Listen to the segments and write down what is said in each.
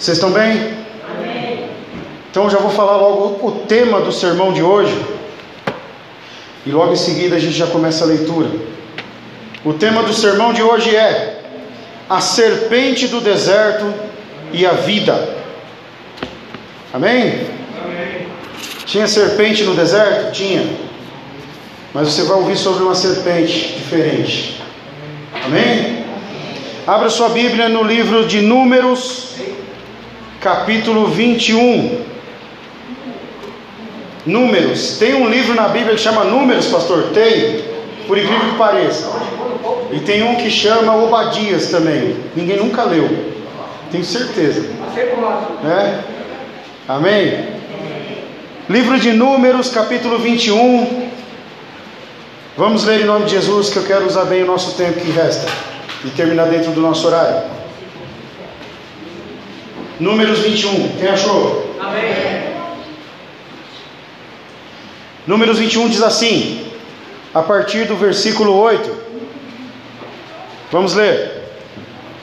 Vocês estão bem? Amém. Então já vou falar logo o tema do sermão de hoje. E logo em seguida a gente já começa a leitura. O tema do sermão de hoje é a serpente do deserto e a vida. Amém? Amém. Tinha serpente no deserto? Tinha. Mas você vai ouvir sobre uma serpente diferente. Amém? Abra sua Bíblia no livro de Números, capítulo 21. Números. Tem um livro na Bíblia que chama Números, pastor? Tem. Por incrível que pareça. E tem um que chama Obadias também. Ninguém nunca leu. Tenho certeza. É? Amém? Livro de Números, capítulo 21. Vamos ler em nome de Jesus, que eu quero usar bem o nosso tempo que resta e terminar dentro do nosso horário. Números 21, quem achou? Amém. Números 21 diz assim, a partir do versículo 8. Vamos ler.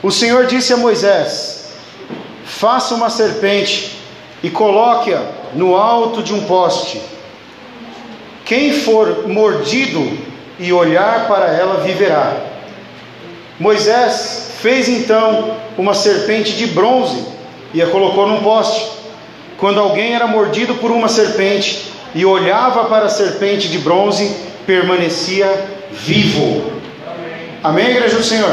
O Senhor disse a Moisés: Faça uma serpente e coloque-a no alto de um poste. Quem for mordido e olhar para ela viverá. Moisés fez então uma serpente de bronze e a colocou num poste. Quando alguém era mordido por uma serpente e olhava para a serpente de bronze, permanecia vivo. Amém, igreja do Senhor?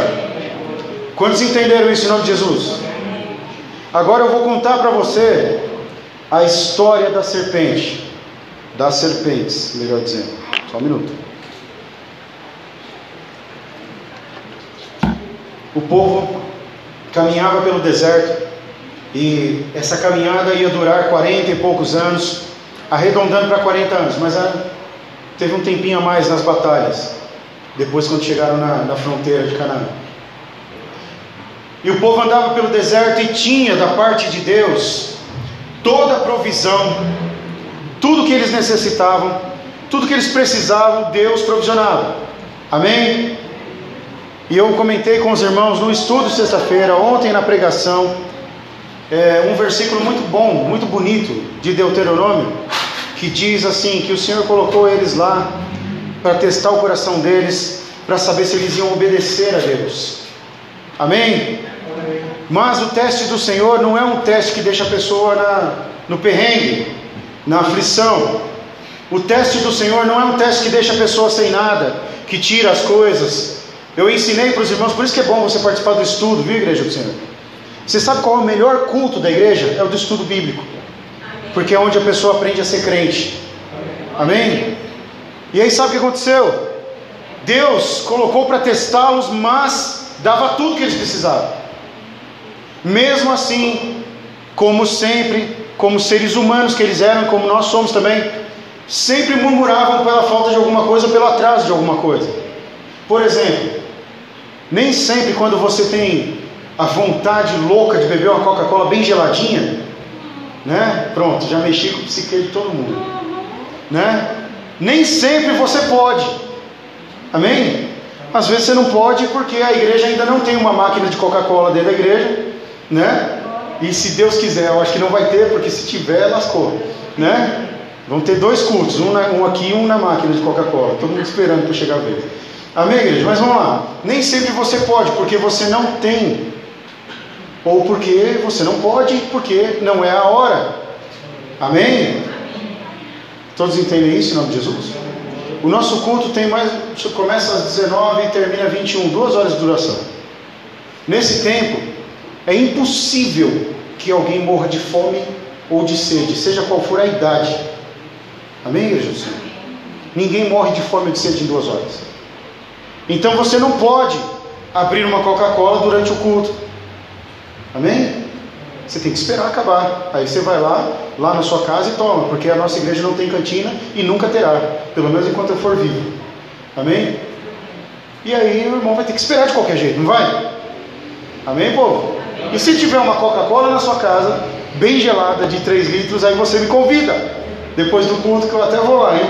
Quantos entenderam isso em nome de Jesus? Agora eu vou contar para você a história da serpente, das serpentes, melhor dizendo. Só um minuto. O povo caminhava pelo deserto e essa caminhada ia durar 40 e poucos anos, arredondando para 40 anos, mas ah, teve um tempinho a mais nas batalhas, depois quando chegaram na, na fronteira de Canaã. E o povo andava pelo deserto e tinha da parte de Deus toda a provisão, tudo que eles necessitavam, tudo que eles precisavam, Deus provisionava. Amém? E eu comentei com os irmãos no estudo sexta-feira, ontem na pregação, é, um versículo muito bom, muito bonito de Deuteronômio, que diz assim: que o Senhor colocou eles lá para testar o coração deles, para saber se eles iam obedecer a Deus. Amém? Mas o teste do Senhor não é um teste que deixa a pessoa na, no perrengue, na aflição. O teste do Senhor não é um teste que deixa a pessoa sem nada, que tira as coisas. Eu ensinei para os irmãos, por isso que é bom você participar do estudo, viu, igreja do Senhor? Você sabe qual é o melhor culto da igreja? É o do estudo bíblico. Porque é onde a pessoa aprende a ser crente. Amém? E aí sabe o que aconteceu? Deus colocou para testá-los, mas dava tudo que eles precisavam. Mesmo assim, como sempre, como seres humanos que eles eram, como nós somos também, sempre murmuravam pela falta de alguma coisa, pelo atraso de alguma coisa. Por exemplo, nem sempre quando você tem a vontade louca de beber uma Coca-Cola bem geladinha, né? Pronto, já mexi com o psique de todo mundo, né? Nem sempre você pode. Amém? Às vezes você não pode porque a igreja ainda não tem uma máquina de Coca-Cola dentro da igreja né? E se Deus quiser, eu acho que não vai ter, porque se tiver, lascou, né? Vão ter dois cultos, um, na, um aqui e um na máquina de Coca-Cola. Todo mundo esperando para chegar a vez. Amém, igreja? Mas vamos lá. Nem sempre você pode, porque você não tem. Ou porque você não pode, porque não é a hora. Amém? Todos entendem isso em nome de Jesus? O nosso culto tem mais. Começa às 19 e termina às 21, duas horas de duração. Nesse tempo, é impossível que alguém morra de fome ou de sede, seja qual for a idade. Amém, Senhor? Ninguém morre de fome ou de sede em duas horas. Então você não pode abrir uma Coca-Cola durante o culto. Amém? Você tem que esperar acabar. Aí você vai lá, lá na sua casa e toma, porque a nossa igreja não tem cantina e nunca terá, pelo menos enquanto eu for vivo. Amém? E aí o irmão vai ter que esperar de qualquer jeito, não vai? Amém, povo? E se tiver uma Coca-Cola na sua casa, bem gelada, de 3 litros, aí você me convida. Depois do culto que eu até vou lá, hein?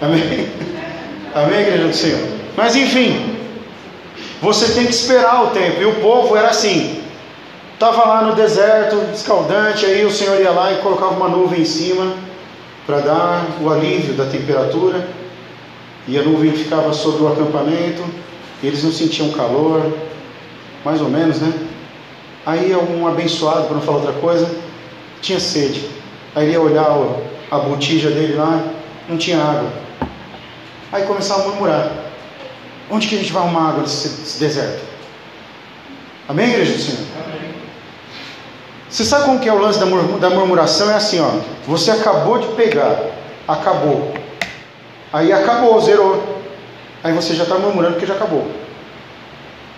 Amém? Amém, igreja do Senhor? Mas enfim, você tem que esperar o tempo. E o povo era assim: Estava lá no deserto, escaldante, aí o Senhor ia lá e colocava uma nuvem em cima para dar o alívio da temperatura, e a nuvem ficava sobre o acampamento, eles não sentiam calor, mais ou menos, né? Aí um abençoado, para não falar outra coisa, tinha sede. Aí ele ia olhar a botija dele lá, não tinha água. Aí começava a murmurar: Onde que a gente vai arrumar água nesse deserto? Amém, igreja do Senhor? Amém. Você sabe como que é o lance da, murmuração? É assim, ó. Você acabou de pegar, acabou. Aí acabou, zerou. Aí você já está murmurando que já acabou.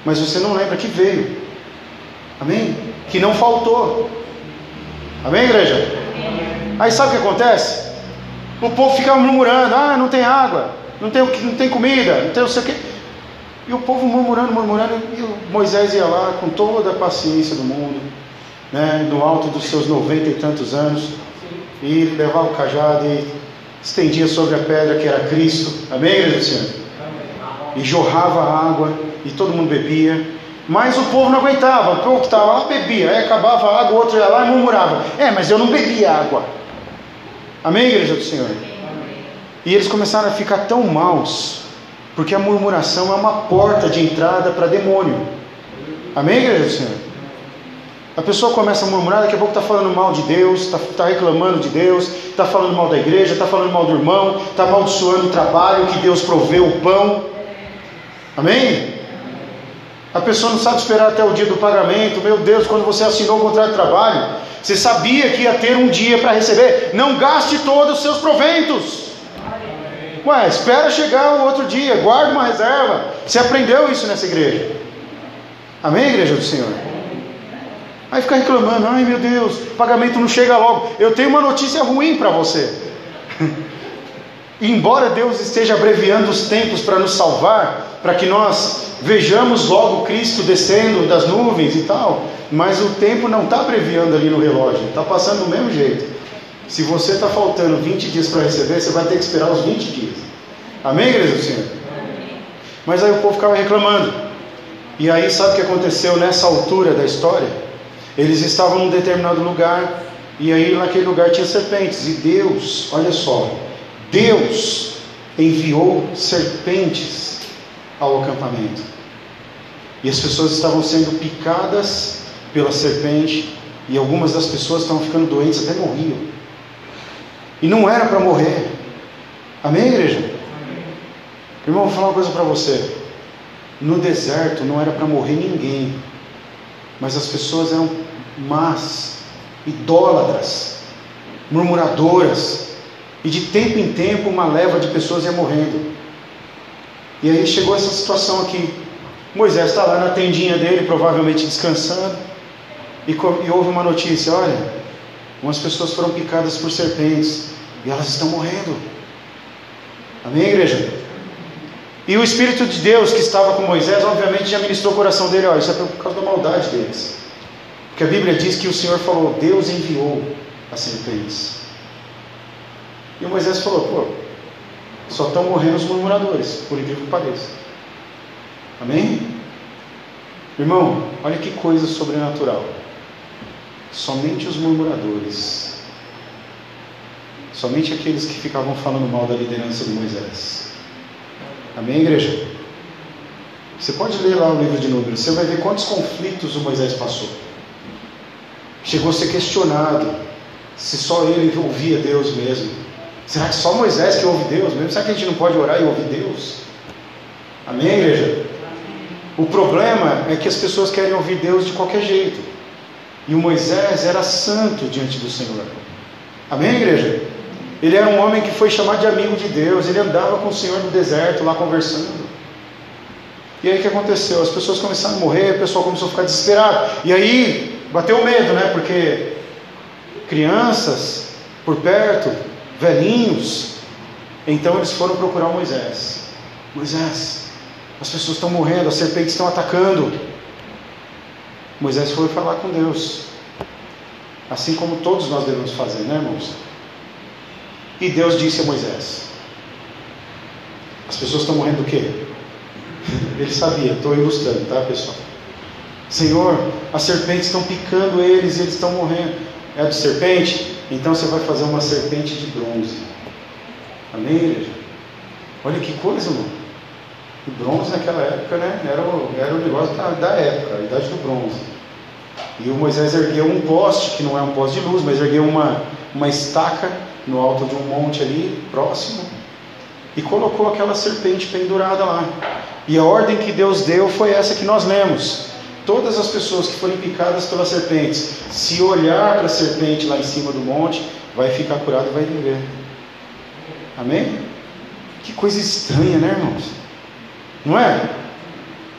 Mas você não lembra que veio. Amém? Que não faltou. Amém, igreja? Aí sabe o que acontece? O povo fica murmurando: ah, não tem água, não tem, não tem comida, não tem não sei o quê. E o povo murmurando, murmurando, e Moisés ia lá com toda a paciência do mundo, né, no alto dos seus noventa e tantos anos, e levava o cajado e estendia sobre a pedra que era Cristo. Amém, igreja do Senhor? E jorrava água, e todo mundo bebia. Mas o povo não aguentava, o povo que estava lá bebia, aí acabava a água, o outro ia lá e murmurava: É, mas eu não bebia água. Amém, igreja do Senhor? E eles começaram a ficar tão maus, porque a murmuração é uma porta de entrada para demônio. Amém, igreja do Senhor? A pessoa começa a murmurar, daqui a pouco está falando mal de Deus, está tá reclamando de Deus, está falando mal da igreja, está falando mal do irmão, está amaldiçoando o trabalho que Deus proveu o pão. Amém? A pessoa não sabe esperar até o dia do pagamento. Meu Deus, quando você assinou o contrato de trabalho, você sabia que ia ter um dia para receber. Não gaste todos os seus proventos. Ué, espera chegar o outro dia, guarde uma reserva. Você aprendeu isso nessa igreja. Amém, igreja do Senhor? Aí fica reclamando, ai meu Deus, o pagamento não chega logo. Eu tenho uma notícia ruim para você. embora Deus esteja abreviando os tempos para nos salvar, para que nós vejamos logo Cristo descendo das nuvens e tal, mas o tempo não está abreviando ali no relógio, está passando do mesmo jeito. Se você está faltando 20 dias para receber, você vai ter que esperar os 20 dias. Amém, igreja do Senhor? Mas aí o povo ficava reclamando. E aí, sabe o que aconteceu nessa altura da história? Eles estavam num determinado lugar, e aí naquele lugar tinha serpentes, e Deus, olha só, Deus enviou serpentes ao acampamento. E as pessoas estavam sendo picadas pela serpente, e algumas das pessoas estavam ficando doentes, até morriam. E não era para morrer. Amém, igreja? Amém. Irmão, vou falar uma coisa para você. No deserto não era para morrer ninguém, mas as pessoas eram más, idólatras, murmuradoras, e de tempo em tempo uma leva de pessoas ia morrendo. E aí chegou essa situação aqui. Moisés está lá na tendinha dele, provavelmente descansando, e, e houve uma notícia: olha, umas pessoas foram picadas por serpentes e elas estão morrendo. Amém, igreja? E o Espírito de Deus que estava com Moisés, obviamente, já ministrou o coração dele: olha, isso é por causa da maldade deles. Porque a Bíblia diz que o Senhor falou: Deus enviou as serpentes. E o Moisés falou: pô, só estão morrendo os murmuradores, por incrível que pareça. Amém? Irmão, olha que coisa sobrenatural. Somente os murmuradores, somente aqueles que ficavam falando mal da liderança de Moisés. Amém, igreja? Você pode ler lá o livro de Números, você vai ver quantos conflitos o Moisés passou. Chegou a ser questionado se só ele ouvia Deus mesmo. Será que só Moisés que ouve Deus mesmo? Será que a gente não pode orar e ouvir Deus? Amém, igreja? O problema é que as pessoas querem ouvir Deus de qualquer jeito. E o Moisés era santo diante do Senhor. Amém, igreja? Ele era um homem que foi chamado de amigo de Deus. Ele andava com o Senhor no deserto, lá conversando. E aí o que aconteceu? As pessoas começaram a morrer, o pessoal começou a ficar desesperado. E aí bateu medo, né? Porque crianças por perto, velhinhos. Então eles foram procurar Moisés. Moisés, as pessoas estão morrendo, as serpentes estão atacando. Moisés foi falar com Deus. Assim como todos nós devemos fazer, né, irmãos? E Deus disse a Moisés: As pessoas estão morrendo do quê? Ele sabia, estou ilustrando, tá, pessoal? Senhor, as serpentes estão picando eles e eles estão morrendo. É de serpente? Então você vai fazer uma serpente de bronze. Amém, igreja? Olha que coisa, mano. O bronze naquela época, né? Era o, era o negócio da, da época, a idade do bronze. E o Moisés ergueu um poste, que não é um poste de luz, mas ergueu uma, uma estaca no alto de um monte ali, próximo, e colocou aquela serpente pendurada lá. E a ordem que Deus deu foi essa que nós lemos. Todas as pessoas que forem picadas pelas serpentes, se olhar para a serpente lá em cima do monte, vai ficar curado e vai viver. Amém? Que coisa estranha, né, irmãos? Não é?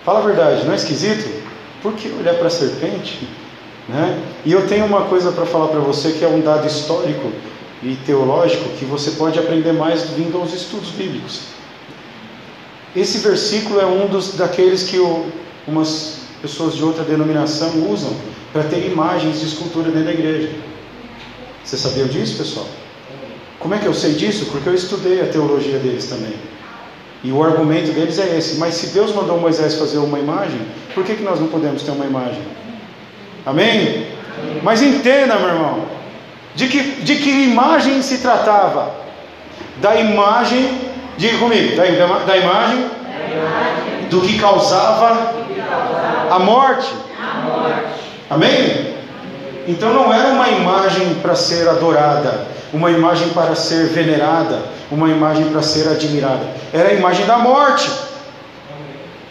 Fala a verdade, não é esquisito? Por que olhar para a serpente? Né? E eu tenho uma coisa para falar para você que é um dado histórico e teológico que você pode aprender mais vindo aos estudos bíblicos. Esse versículo é um dos daqueles que o, umas pessoas de outra denominação usam para ter imagens de escultura dentro da igreja. Você sabia disso, pessoal? Como é que eu sei disso? Porque eu estudei a teologia deles também. E o argumento deles é esse: mas se Deus mandou Moisés fazer uma imagem, por que, que nós não podemos ter uma imagem? Amém? Mas entenda, meu irmão, de que, de que imagem se tratava? Da imagem, diga comigo, da, da, imagem, do que causava a morte. Amém? Então não era uma imagem para ser adorada, uma imagem para ser venerada, uma imagem para ser admirada. Era a imagem da morte.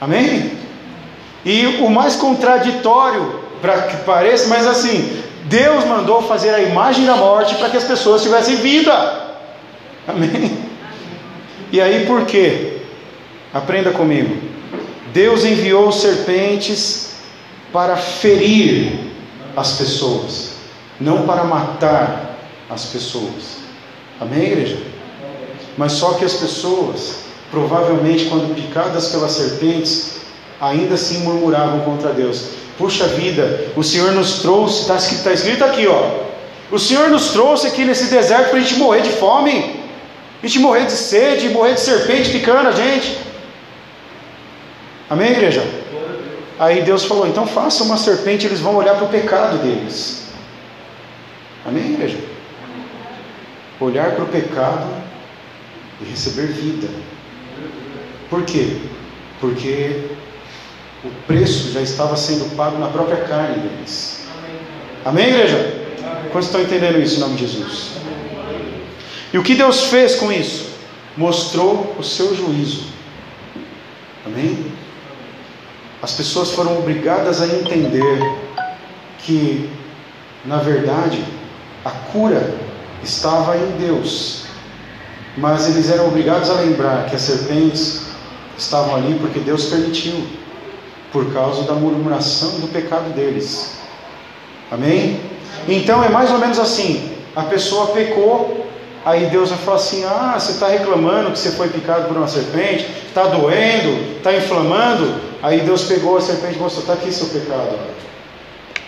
Amém? E o mais contraditório para que pareça, mas assim, Deus mandou fazer a imagem da morte para que as pessoas tivessem vida. Amém? E aí por quê? Aprenda comigo. Deus enviou serpentes para ferir as pessoas, não para matar as pessoas. Amém, igreja? Mas só que as pessoas, provavelmente, quando picadas pelas serpentes, ainda assim murmuravam contra Deus. Puxa vida, o Senhor nos trouxe, está escrito, tá escrito aqui, ó. O Senhor nos trouxe aqui nesse deserto para a gente morrer de fome, a gente morrer de sede, morrer de serpente picando a gente. Amém, igreja? Aí Deus falou: então faça uma serpente, eles vão olhar para o pecado deles. Amém, igreja? Olhar para o pecado e receber vida. Por quê? Porque o preço já estava sendo pago na própria carne deles. Amém, igreja? Quantos estão entendendo isso em nome de Jesus? E o que Deus fez com isso? Mostrou o seu juízo. Amém? As pessoas foram obrigadas a entender que, na verdade, a cura estava em Deus, mas eles eram obrigados a lembrar que as serpentes estavam ali porque Deus permitiu por causa da murmuração do pecado deles. Amém? Então é mais ou menos assim: a pessoa pecou, aí Deus vai falar assim: ah, você está reclamando que você foi picado por uma serpente, está doendo, está inflamando. Aí Deus pegou a serpente e mostrou: está aqui seu pecado.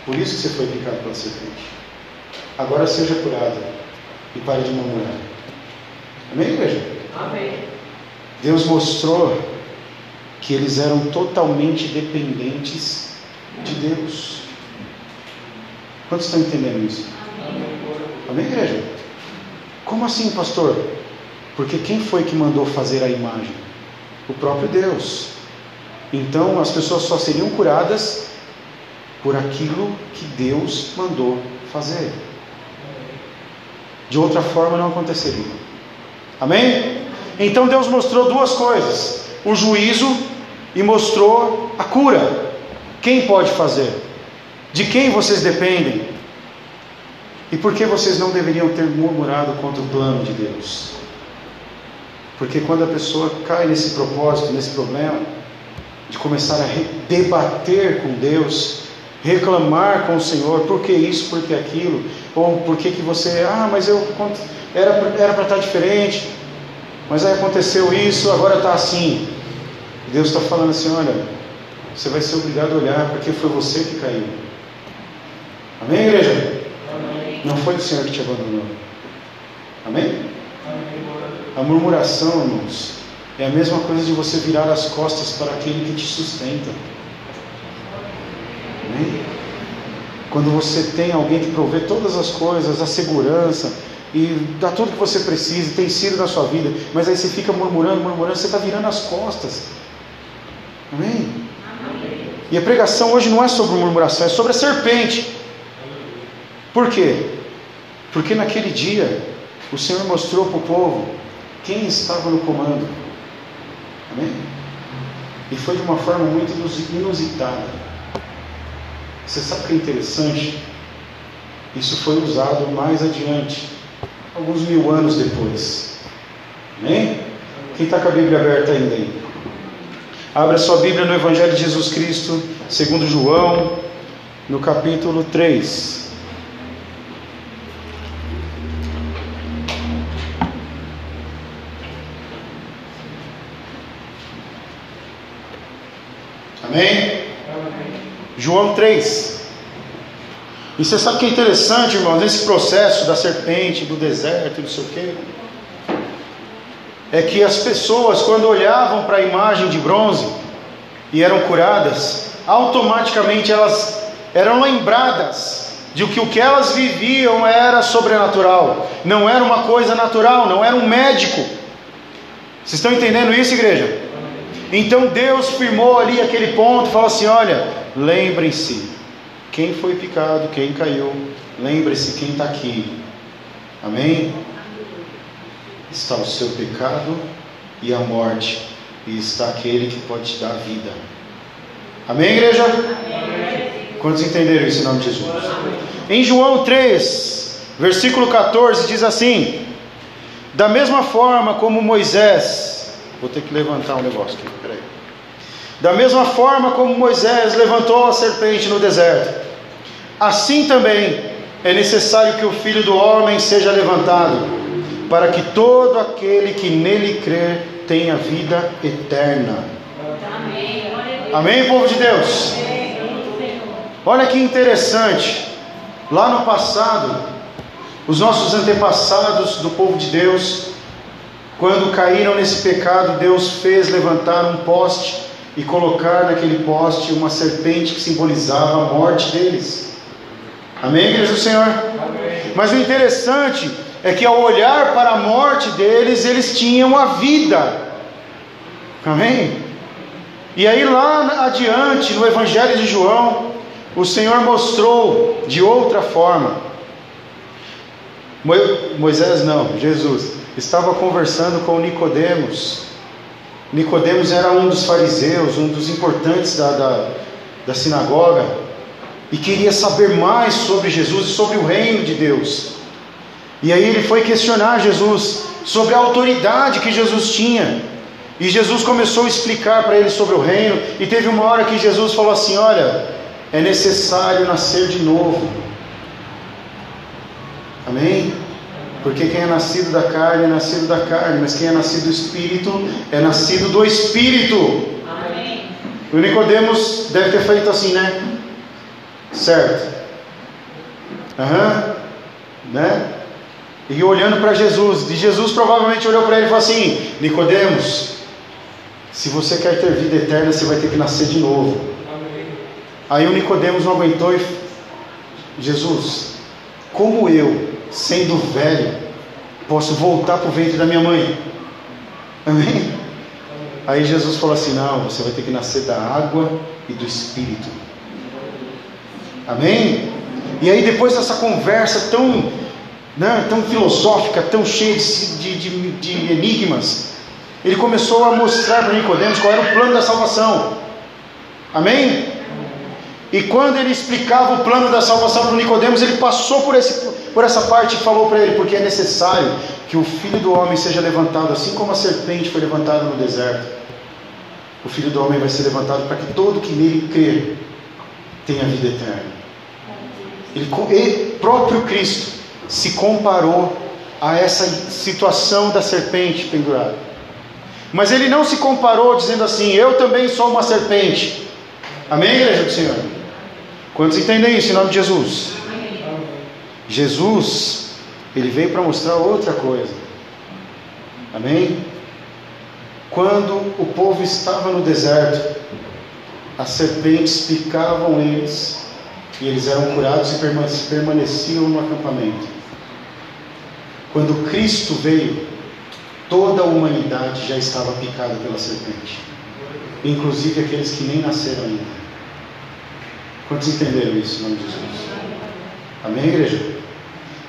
Por isso que você foi picado pela serpente. Agora seja curado e pare de murmurar. Amém, igreja? Amém. Deus mostrou que eles eram totalmente dependentes de Deus. Quantos estão entendendo isso? Amém, igreja? Como assim, pastor? Porque quem foi que mandou fazer a imagem? O próprio Deus. Então as pessoas só seriam curadas por aquilo que Deus mandou fazer. De outra forma não aconteceria. Amém? Então Deus mostrou duas coisas: o juízo e mostrou a cura. Quem pode fazer? De quem vocês dependem? E por que vocês não deveriam ter murmurado contra o plano de Deus? Porque quando a pessoa cai nesse propósito, nesse problema, de começar a debater com Deus, reclamar com o Senhor, por que isso, por que aquilo, ou por que, que você, ah, mas eu era, era para estar diferente, mas aí aconteceu isso, agora está assim. Deus está falando assim: olha, você vai ser obrigado a olhar porque foi você que caiu. Amém, igreja? Amém. Não foi o Senhor que te abandonou. Amém? Amém? A murmuração, irmãos, é a mesma coisa de você virar as costas para aquele que te sustenta. Quando você tem alguém que provê todas as coisas, a segurança e dá tudo que você precisa, tem sido na sua vida, mas aí você fica murmurando, murmurando, você está virando as costas. Amém? Amém? E a pregação hoje não é sobre murmuração, é sobre a serpente. Por quê? Porque naquele dia o Senhor mostrou para o povo quem estava no comando. Amém? E foi de uma forma muito inusitada. Você sabe o que é interessante? Isso foi usado mais adiante, alguns mil anos depois. Amém? Quem está com a Bíblia aberta ainda aí? Abra sua Bíblia no Evangelho de Jesus Cristo, segundo João, no capítulo 3. Amém? João 3. E você sabe que é interessante, irmão, nesse processo da serpente, do deserto, não sei o quê, é que as pessoas, quando olhavam para a imagem de bronze e eram curadas, automaticamente elas eram lembradas de que o que elas viviam era sobrenatural, não era uma coisa natural, não era um médico. Vocês estão entendendo isso, igreja? Então Deus firmou ali aquele ponto, falou assim: olha, lembrem-se, quem foi picado, quem caiu, lembre-se quem está aqui. Amém? Está o seu pecado e a morte, e está aquele que pode te dar vida. Amém, igreja? Amém. Quantos entenderam isso em nome de Jesus? Em João 3, versículo 14, diz assim: Da mesma forma como Moisés Vou ter que levantar um negócio aqui, peraí. Da mesma forma como Moisés levantou a serpente no deserto, assim também é necessário que o Filho do Homem seja levantado, para que todo aquele que nele crer tenha vida eterna. Amém, Amém povo de Deus? Olha que interessante. Lá no passado, os nossos antepassados do povo de Deus quando caíram nesse pecado, Deus fez levantar um poste e colocar naquele poste uma serpente que simbolizava a morte deles. Amém, igreja do Senhor? Amém. Mas o interessante é que ao olhar para a morte deles, eles tinham a vida. Amém? E aí lá adiante, no Evangelho de João, o Senhor mostrou de outra forma. Moisés não, Jesus estava conversando com Nicodemos. Nicodemos era um dos fariseus, um dos importantes da, da, da sinagoga, e queria saber mais sobre Jesus e sobre o reino de Deus. E aí ele foi questionar Jesus sobre a autoridade que Jesus tinha. E Jesus começou a explicar para ele sobre o reino. E teve uma hora que Jesus falou assim: Olha, é necessário nascer de novo. Amém? Porque quem é nascido da carne é nascido da carne, mas quem é nascido do Espírito é nascido do Espírito. Amém. O Nicodemos deve ter feito assim, né? Certo. Aham. Uhum. Né? E olhando para Jesus, e Jesus provavelmente olhou para ele e falou assim: Nicodemos, se você quer ter vida eterna, você vai ter que nascer de novo. Amém. Aí o Nicodemos não aguentou e Jesus, como eu sendo velho, posso voltar para o ventre da minha mãe. Amém? Aí Jesus falou assim: Não, você vai ter que nascer da água e do Espírito. Amém? E aí, depois dessa conversa tão, né, tão filosófica, tão cheia de, de, de enigmas, ele começou a mostrar para Nicodemos qual era o plano da salvação. Amém? E quando ele explicava o plano da salvação para Nicodemos, ele passou por, esse, por essa parte falou para ele, porque é necessário que o filho do homem seja levantado, assim como a serpente foi levantada no deserto. O filho do homem vai ser levantado para que todo que nele crer tenha vida eterna. Ele, ele próprio Cristo se comparou a essa situação da serpente pendurada. Mas ele não se comparou dizendo assim: Eu também sou uma serpente. Amém, igreja do Senhor? Quantos entendem isso em nome de Jesus? Jesus, ele veio para mostrar outra coisa. Amém? Quando o povo estava no deserto, as serpentes picavam eles E eles eram curados e permaneciam no acampamento. Quando Cristo veio, toda a humanidade já estava picada pela serpente, inclusive aqueles que nem nasceram ainda. Quantos entenderam isso em nome de Jesus? Amém, igreja?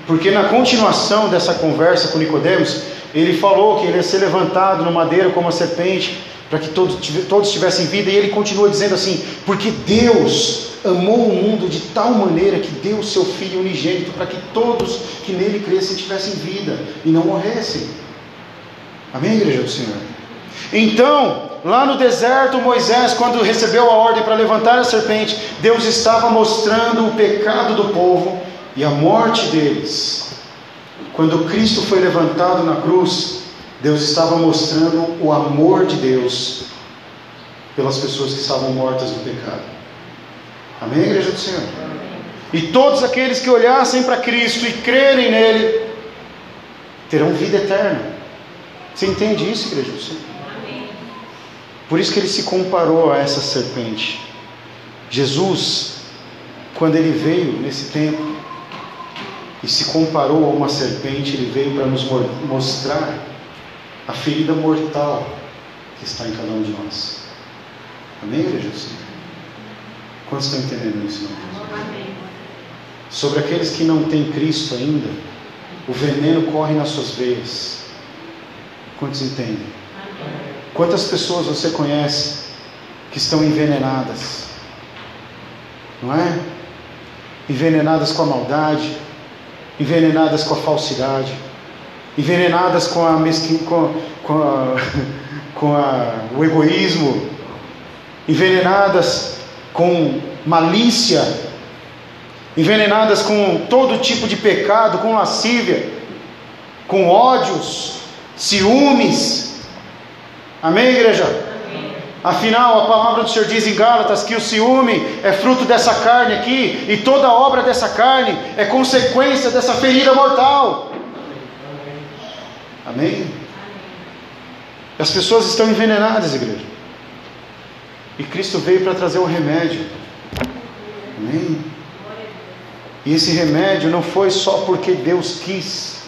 Porque na continuação dessa conversa com Nicodemos, ele falou que ele ia ser levantado no madeiro como a serpente, para que todos, todos tivessem vida, e ele continua dizendo assim: porque Deus amou o mundo de tal maneira que deu o seu Filho unigênito para que todos que nele crescem tivessem vida e não morressem. Amém, igreja do Senhor? Então, lá no deserto, Moisés, quando recebeu a ordem para levantar a serpente, Deus estava mostrando o pecado do povo e a morte deles. Quando Cristo foi levantado na cruz, Deus estava mostrando o amor de Deus pelas pessoas que estavam mortas no pecado. Amém, igreja do Senhor? E todos aqueles que olhassem para Cristo e crerem nele terão vida eterna. Você entende isso, igreja do Senhor? Por isso que ele se comparou a essa serpente. Jesus, quando ele veio nesse tempo e se comparou a uma serpente, ele veio para nos mostrar a ferida mortal que está em cada um de nós. Amém, igreja do Senhor? Quantos estão entendendo isso? Não? Sobre aqueles que não têm Cristo ainda, o veneno corre nas suas veias. Quantos entendem? Quantas pessoas você conhece que estão envenenadas? Não é? Envenenadas com a maldade, envenenadas com a falsidade, envenenadas com a mesquin... com, com, a... com a... o egoísmo, envenenadas com malícia, envenenadas com todo tipo de pecado, com lascívia, com ódios, ciúmes, Amém, igreja? Afinal, a palavra do Senhor diz em Gálatas que o ciúme é fruto dessa carne aqui, e toda obra dessa carne é consequência dessa ferida mortal. Amém? As pessoas estão envenenadas, igreja. E Cristo veio para trazer o remédio. Amém? E esse remédio não foi só porque Deus quis.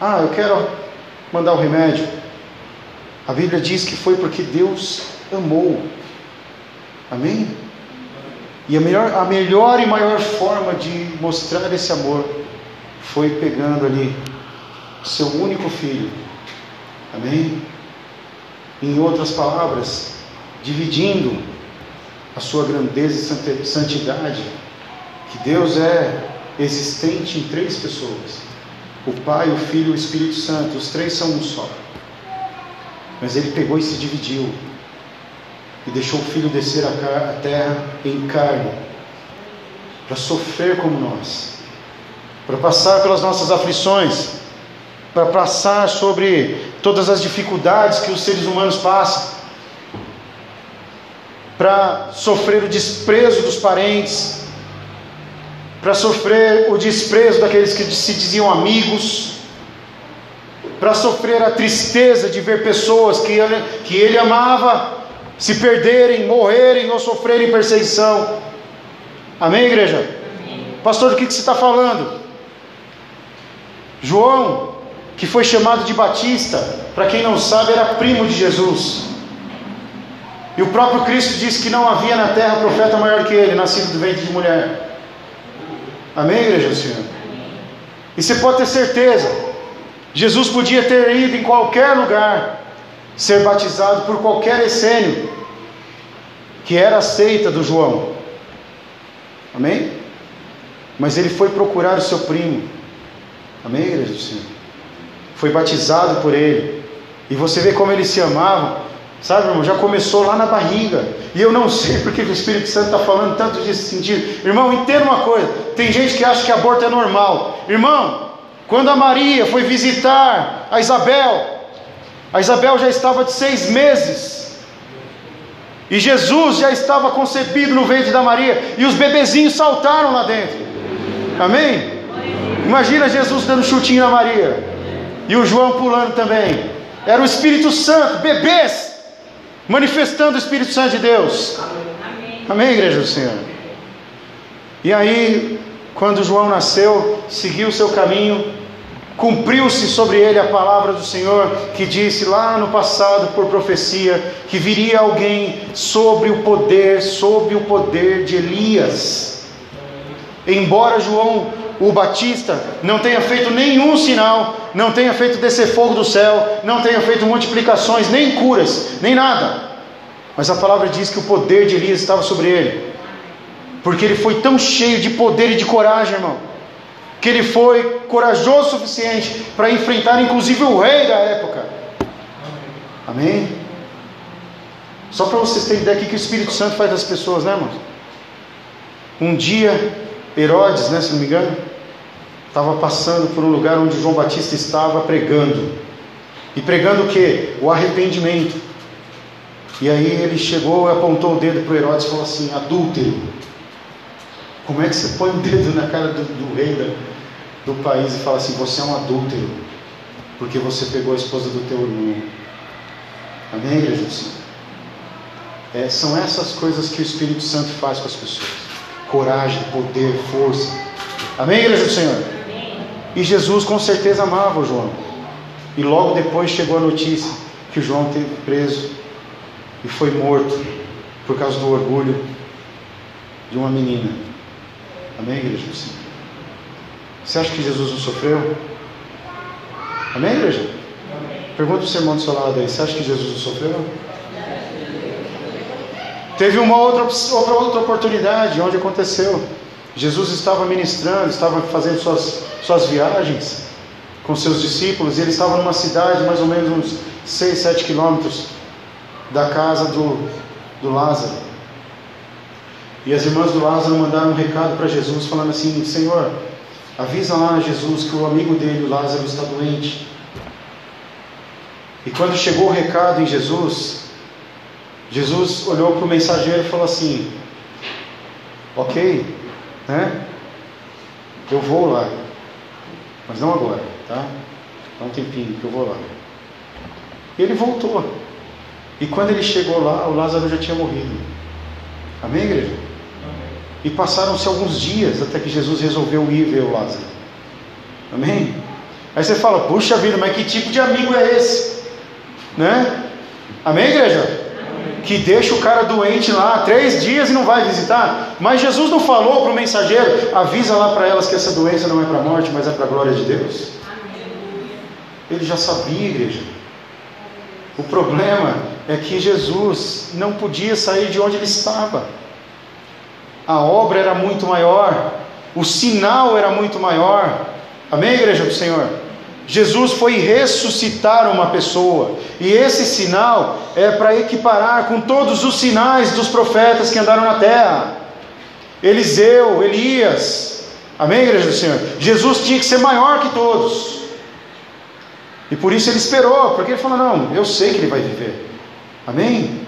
Ah, eu quero mandar o remédio. A Bíblia diz que foi porque Deus amou. Amém? E a melhor, a melhor e maior forma de mostrar esse amor foi pegando ali seu único filho. Amém? Em outras palavras, dividindo a sua grandeza e santidade, que Deus é existente em três pessoas: o Pai, o Filho e o Espírito Santo. Os três são um só. Mas ele pegou e se dividiu. E deixou o filho descer a terra em carne. Para sofrer como nós. Para passar pelas nossas aflições. Para passar sobre todas as dificuldades que os seres humanos passam. Para sofrer o desprezo dos parentes. Para sofrer o desprezo daqueles que se diziam amigos para sofrer a tristeza de ver pessoas que ele, que ele amava se perderem, morrerem ou sofrerem perseguição. Amém, igreja? Amém. Pastor, do que, que você está falando? João, que foi chamado de Batista, para quem não sabe, era primo de Jesus. E o próprio Cristo disse que não havia na terra profeta maior que ele, nascido do ventre de mulher. Amém, igreja do Senhor? E você pode ter certeza, Jesus podia ter ido em qualquer lugar, ser batizado por qualquer essênio, que era a seita do João. Amém? Mas ele foi procurar o seu primo. Amém, igreja do Senhor? Foi batizado por ele. E você vê como eles se amavam. Sabe, irmão, já começou lá na barriga. E eu não sei porque o Espírito Santo está falando tanto desse sentido. Irmão, entenda uma coisa: tem gente que acha que aborto é normal. Irmão, quando a Maria foi visitar a Isabel, a Isabel já estava de seis meses, e Jesus já estava concebido no ventre da Maria, e os bebezinhos saltaram lá dentro. Amém? Imagina Jesus dando chutinho na Maria, e o João pulando também. Era o Espírito Santo, bebês, manifestando o Espírito Santo de Deus. Amém, Amém igreja do Senhor. E aí, quando João nasceu, seguiu o seu caminho, cumpriu-se sobre ele a palavra do Senhor que disse lá no passado por profecia que viria alguém sobre o poder, sob o poder de Elias. Embora João o Batista não tenha feito nenhum sinal, não tenha feito descer fogo do céu, não tenha feito multiplicações, nem curas, nem nada. Mas a palavra diz que o poder de Elias estava sobre ele, porque ele foi tão cheio de poder e de coragem, irmão, que ele foi corajoso o suficiente para enfrentar inclusive o rei da época. Amém? Só para vocês terem ideia aqui que o Espírito Santo faz das pessoas, né, irmãos? Um dia Herodes, né, se não me engano, estava passando por um lugar onde João Batista estava pregando. E pregando o que? O arrependimento. E aí ele chegou e apontou o dedo para Herodes e falou assim: adúltero. Como é que você põe o dedo na cara do, do rei do, do país e fala assim: você é um adúltero, porque você pegou a esposa do teu irmão? Amém, igreja do Senhor? É, são essas coisas que o Espírito Santo faz com as pessoas coragem, poder, força. Amém, igreja do Senhor? E Jesus com certeza amava o João. E logo depois chegou a notícia que o João teve preso e foi morto por causa do orgulho de uma menina. Amém, igreja do Senhor? Você acha que Jesus não sofreu? Amém, igreja? Pergunta o sermão do seu lado aí. Você acha que Jesus não sofreu? Teve uma outra, outra, outra oportunidade onde aconteceu. Jesus estava ministrando, estava fazendo suas, suas viagens com seus discípulos, e ele estava numa cidade mais ou menos uns 6, 7 quilômetros da casa do, do Lázaro. E as irmãs do Lázaro mandaram um recado para Jesus, falando assim: Senhor, avisa lá a Jesus que o amigo dele, o Lázaro, está doente. E quando chegou o recado em Jesus, Jesus olhou para o mensageiro e falou assim: Ok, né? Eu vou lá, mas não agora, tá? Dá um tempinho que eu vou lá. E ele voltou. E quando ele chegou lá, o Lázaro já tinha morrido. Amém, igreja? E passaram-se alguns dias até que Jesus resolveu ir ver o Lázaro. Amém? Aí você fala, puxa vida, mas que tipo de amigo é esse? Né? Amém, igreja? que deixa o cara doente lá três dias e não vai visitar. Mas Jesus não falou para o mensageiro: avisa lá para elas que essa doença não é para a morte, mas é para a glória de Deus. Ele já sabia, igreja. O problema é que Jesus não podia sair de onde ele estava. A obra era muito maior, o sinal era muito maior. Amém, igreja do Senhor? Jesus foi ressuscitar uma pessoa, e esse sinal é para equiparar com todos os sinais dos profetas que andaram na terra. Eliseu, Elias, amém, igreja do Senhor? Jesus tinha que ser maior que todos, e por isso ele esperou, porque ele falou: Não, eu sei que ele vai viver, amém?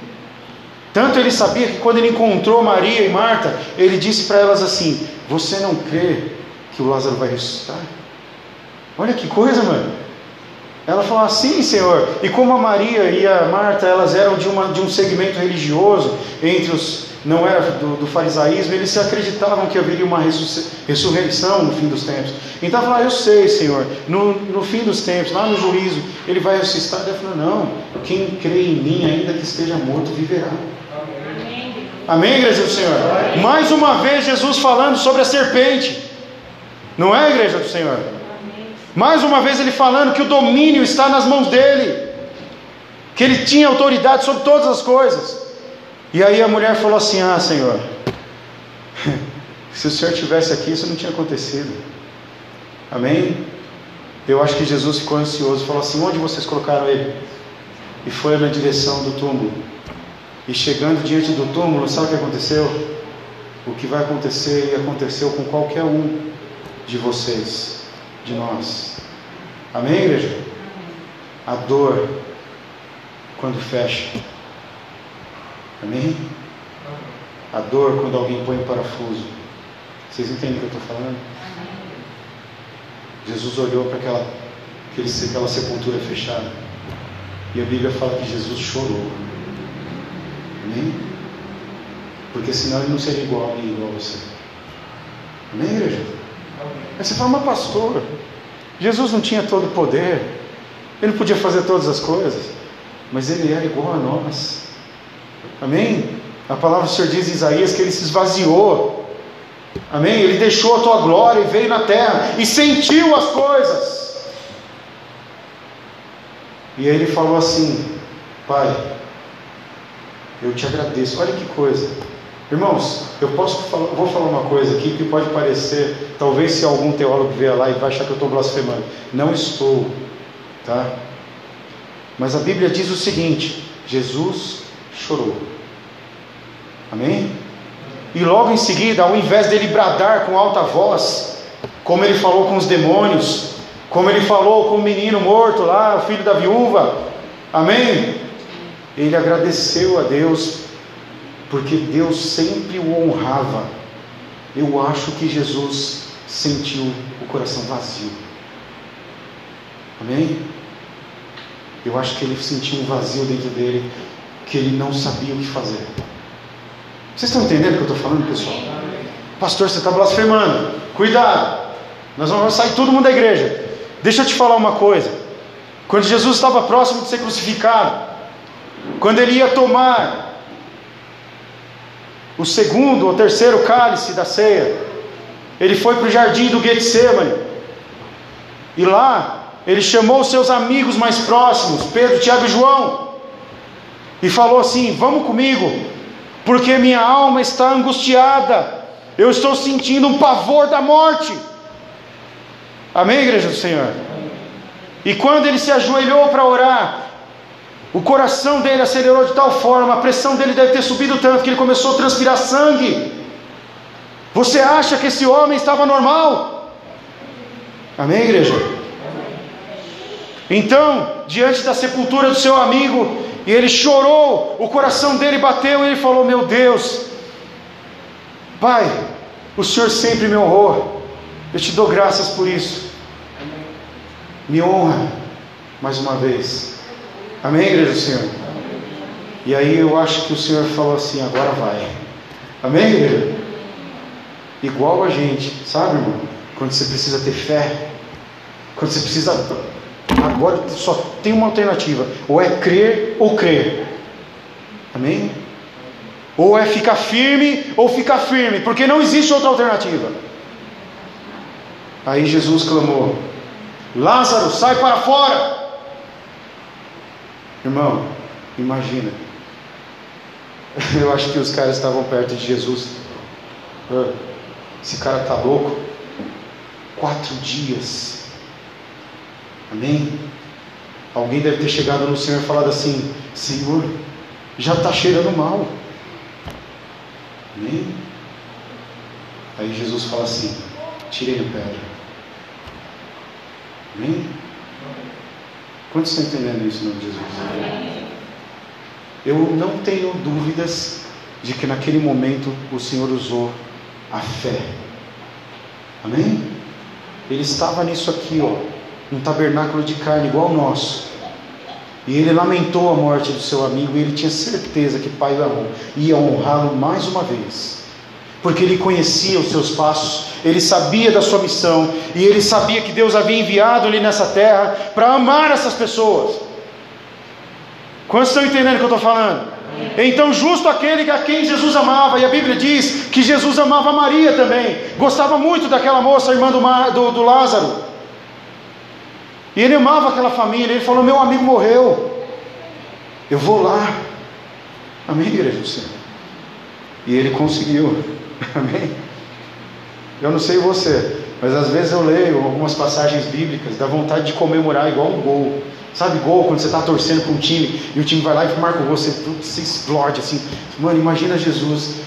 Tanto ele sabia que quando ele encontrou Maria e Marta, ele disse para elas assim: Você não crê que o Lázaro vai ressuscitar? Olha que coisa, mano. Ela falou assim, Senhor. E como a Maria e a Marta, elas eram de, uma, de um segmento religioso, entre os, não era do, do farisaísmo, eles se acreditavam que haveria uma ressurreição no fim dos tempos. Então ah, eu sei, Senhor, no, no fim dos tempos, lá no juízo, ele vai ressuscitar. Ela falou, não, quem crê em mim, ainda que esteja morto, viverá. Amém, igreja do Senhor? Mais uma vez Jesus falando sobre a serpente. Não é, igreja do Senhor? Mais uma vez ele falando que o domínio está nas mãos dele, que ele tinha autoridade sobre todas as coisas. E aí a mulher falou assim: Ah, Senhor, se o Senhor tivesse aqui, isso não tinha acontecido. Amém? Eu acho que Jesus ficou ansioso, falou assim: Onde vocês colocaram ele? E foi na direção do túmulo. E chegando diante do túmulo, sabe o que aconteceu? O que vai acontecer e aconteceu com qualquer um de vocês de nós. Amém, igreja? A dor quando fecha. Amém? A dor quando alguém põe parafuso. Vocês entendem o que eu estou falando? Jesus olhou para aquela, aquela sepultura fechada. E a Bíblia fala que Jesus chorou. Amém? Porque senão ele não seria igual a mim, igual a você. Amém, igreja? Aí você fala, mas pastor, Jesus não tinha todo o poder, ele não podia fazer todas as coisas, mas ele era igual a nós. Amém? A palavra do Senhor diz em Isaías que ele se esvaziou. Amém? Ele deixou a tua glória e veio na terra e sentiu as coisas. E aí ele falou assim: Pai, eu te agradeço. Olha que coisa. Irmãos, eu posso falar, vou falar uma coisa aqui que pode parecer, talvez se algum teólogo vier lá e vai achar que eu estou blasfemando. Não estou, tá? Mas a Bíblia diz o seguinte: Jesus chorou. Amém? E logo em seguida, ao invés dele bradar com alta voz, como ele falou com os demônios, como ele falou com o menino morto lá, o filho da viúva, amém? Ele agradeceu a Deus, porque Deus sempre o honrava. Eu acho que Jesus sentiu o coração vazio, amém? Eu acho que ele sentiu um vazio dentro dele, que ele não sabia o que fazer. Vocês estão entendendo o que eu estou falando, pessoal? Pastor, você está blasfemando. Cuidado. Nós vamos sair todo mundo da igreja. Deixa eu te falar uma coisa. Quando Jesus estava próximo de ser crucificado, quando ele ia tomar o segundo ou terceiro cálice da ceia, ele foi para o jardim do Getsemane. E lá ele chamou os seus amigos mais próximos, Pedro, Tiago e João, e falou assim: Vamos comigo, porque minha alma está angustiada, eu estou sentindo um pavor da morte. Amém, igreja do Senhor? E quando ele se ajoelhou para orar, o coração dele acelerou de tal forma, a pressão dele deve ter subido tanto que ele começou a transpirar sangue. Você acha que esse homem estava normal? Amém, igreja? Então, diante da sepultura do seu amigo, e ele chorou, o coração dele bateu e ele falou: Meu Deus, Pai, o Senhor sempre me honrou, eu te dou graças por isso. Me honra mais uma vez. Amém, igreja do Senhor? E aí eu acho que o Senhor falou assim: agora vai. Amém, igreja? Igual a gente, sabe, irmão? Quando você precisa ter fé, quando você precisa Agora só tem uma alternativa: ou é crer ou crer. Amém? Ou é ficar firme ou ficar firme, porque não existe outra alternativa. Aí Jesus clamou: Lázaro, sai para fora. Irmão, imagina. Eu acho que os caras estavam perto de Jesus. Esse cara está louco. Quatro dias Amém? Alguém deve ter chegado no Senhor e falado assim: Senhor, já está cheirando mal. Amém? Aí Jesus fala assim: tirei a pedra. Amém? Quantos estão entendendo isso em nome de Jesus? Eu não tenho dúvidas de que naquele momento o Senhor usou a fé. Amém? Ele estava nisso aqui, ó um tabernáculo de carne igual ao nosso. E ele lamentou a morte do seu amigo e ele tinha certeza que Pai ia honrá-lo mais uma vez. Porque ele conhecia os seus passos, ele sabia da sua missão e ele sabia que Deus havia enviado ele nessa terra para amar essas pessoas. Quantos estão entendendo o que eu estou falando? Então, justo aquele a quem Jesus amava, e a Bíblia diz que Jesus amava Maria também, gostava muito daquela moça, irmã do, do, do Lázaro. E ele amava aquela família. Ele falou: Meu amigo morreu. Eu vou lá. Amém, igreja do Senhor? E ele conseguiu. Amém? Eu não sei você, mas às vezes eu leio algumas passagens bíblicas, dá vontade de comemorar igual um gol. Sabe gol, quando você está torcendo para um time e o time vai lá e marca o gol, você, você explode assim. Mano, imagina Jesus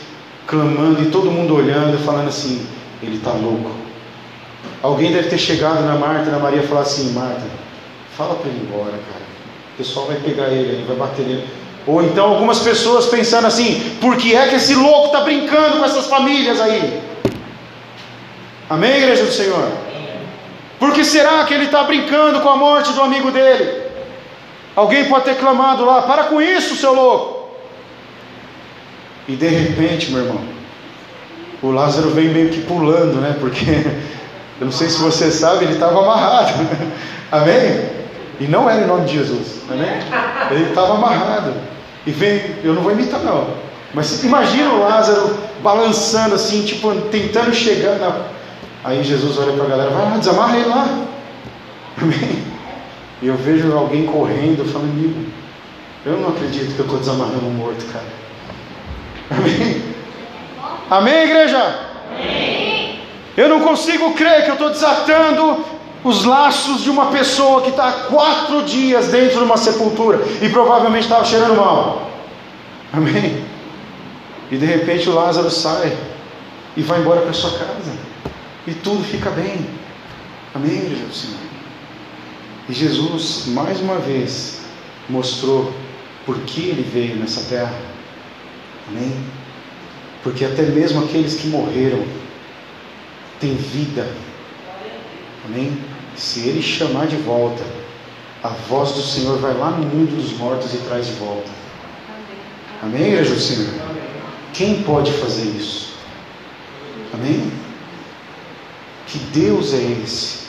clamando e todo mundo olhando e falando assim: Ele está louco. Alguém deve ter chegado na Marta na Maria e falar assim: Marta, fala para ele ir embora, cara. O pessoal vai pegar ele vai bater nele. Ou então algumas pessoas pensando assim: por que é que esse louco está brincando com essas famílias aí? Amém, igreja do Senhor? Por que será que ele está brincando com a morte do amigo dele? Alguém pode ter clamado lá: para com isso, seu louco. E de repente, meu irmão, o Lázaro vem meio que pulando, né? Porque eu não sei se você sabe, ele estava amarrado. Amém? E não era em nome de Jesus. Amém? Ele estava amarrado. E vem, eu não vou imitar não. Mas imagina o Lázaro balançando assim, tipo, tentando chegar na. Aí Jesus olha para a galera, vai lá, desamarra ele lá. Amém? E eu vejo alguém correndo, falando, eu não acredito que eu estou desamarrando um morto, cara. Amém? Amém, igreja? Amém. Eu não consigo crer que eu estou desatando os laços de uma pessoa que está há quatro dias dentro de uma sepultura e provavelmente estava cheirando mal. Amém? E de repente o Lázaro sai e vai embora para sua casa. E tudo fica bem. Amém, do Senhor? E Jesus, mais uma vez, mostrou por que ele veio nessa terra. Amém? Porque até mesmo aqueles que morreram têm vida. Amém? Se ele chamar de volta, a voz do Senhor vai lá no mundo dos mortos e traz de volta. Amém, igreja do Senhor? Quem pode fazer isso? Amém? Que Deus é esse?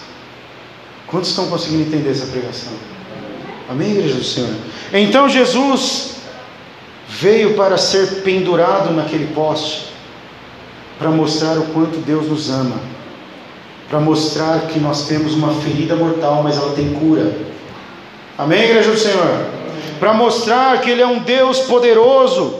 Quantos estão conseguindo entender essa pregação? Amém, igreja do Senhor? Então Jesus veio para ser pendurado naquele poste, para mostrar o quanto Deus nos ama, para mostrar que nós temos uma ferida mortal, mas ela tem cura. Amém, igreja do Senhor? Para mostrar que Ele é um Deus poderoso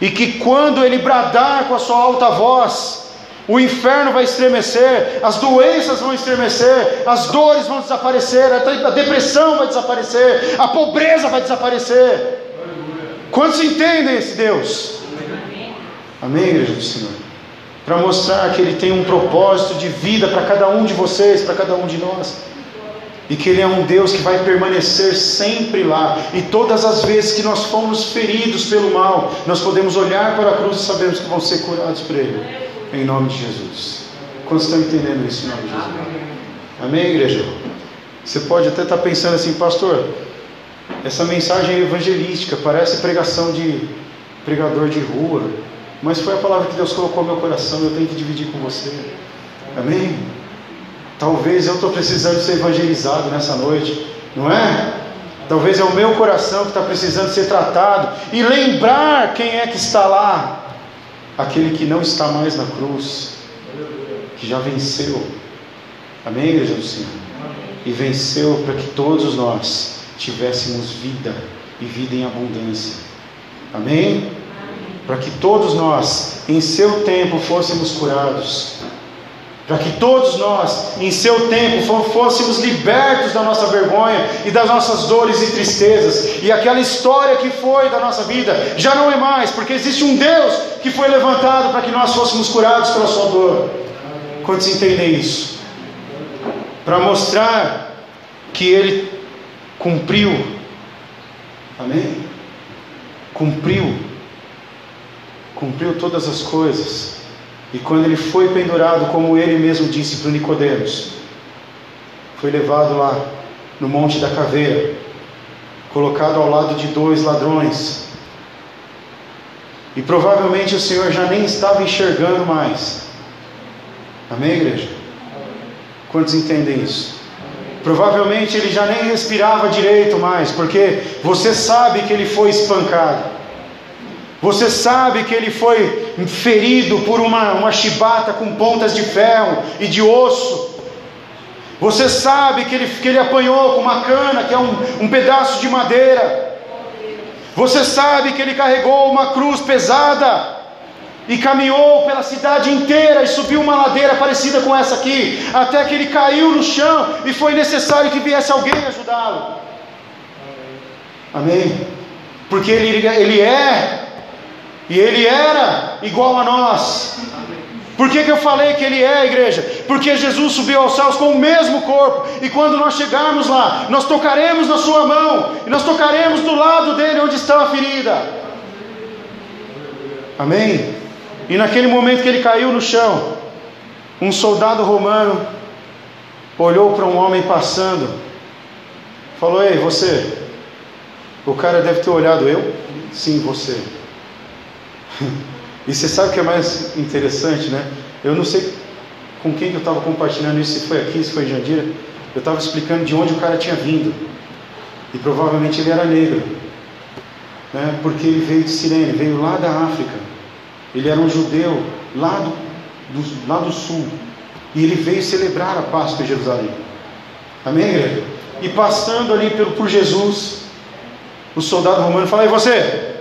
e que quando Ele bradar com a sua alta voz, o inferno vai estremecer, as doenças vão estremecer, as dores vão desaparecer, a depressão vai desaparecer, a pobreza vai desaparecer. Quantos entendem esse Deus? Amém, igreja do Senhor? Para mostrar que Ele tem um propósito de vida para cada um de vocês, para cada um de nós. E que Ele é um Deus que vai permanecer sempre lá. E todas as vezes que nós fomos feridos pelo mal, nós podemos olhar para a cruz e sabemos que vão ser curados por Ele em nome de Jesus. Quantos estão entendendo isso em nome de Jesus? Amém, igreja? Você pode até estar pensando assim, pastor, essa mensagem é evangelística, parece pregação de pregador de rua, mas foi a palavra que Deus colocou no meu coração, eu tenho que dividir com você. Amém? Talvez eu estou precisando ser evangelizado nessa noite, não é? Talvez é o meu coração que está precisando ser tratado e lembrar quem é que está lá aquele que não está mais na cruz, que já venceu. Amém, igreja do Senhor? E venceu para que todos nós tivéssemos vida e vida em abundância. Amém? Para que todos nós, em seu tempo, fôssemos curados para que todos nós, em seu tempo, fôssemos libertos da nossa vergonha e das nossas dores e tristezas, e aquela história que foi da nossa vida já não é mais, porque existe um Deus que foi levantado para que nós fôssemos curados pela sua dor. Quantos entendem isso? Para mostrar que Ele cumpriu, amém? Cumpriu, cumpriu todas as coisas e quando ele foi pendurado, como ele mesmo disse para Nicodemos, foi levado lá no Monte da Caveira, colocado ao lado de dois ladrões. E provavelmente o Senhor já nem estava enxergando mais. Amém, igreja? Quantos entendem isso? Provavelmente ele já nem respirava direito mais, porque você sabe que ele foi espancado. Você sabe que ele foi ferido por uma, uma chibata com pontas de ferro e de osso. Você sabe que ele, que ele apanhou com uma cana, que é um, um pedaço de madeira. Você sabe que ele carregou uma cruz pesada e caminhou pela cidade inteira e subiu uma ladeira parecida com essa aqui, até que ele caiu no chão e foi necessário que viesse alguém ajudá-lo. Amém? Porque ele, ele é e ele era igual a nós. Por que, que eu falei que ele é igreja? Porque Jesus subiu aos céus com o mesmo corpo, e quando nós chegarmos lá, nós tocaremos na sua mão, e nós tocaremos do lado dele onde está a ferida. Amém? E naquele momento que ele caiu no chão, um soldado romano olhou para um homem passando, falou: Ei, você. O cara deve ter olhado eu? Sim, você. E você sabe o que é mais interessante, né? Eu não sei com quem que eu estava compartilhando isso, se foi aqui, se foi em Jandira. Eu estava explicando de onde o cara tinha vindo. E provavelmente ele era negro. Né? Porque ele veio de Sirene, veio lá da África. Ele era um judeu lá do, do, lá do sul. E ele veio celebrar a Páscoa em Jerusalém. Amém, igreja? E passando ali por, por Jesus, o soldado romano fala: E você?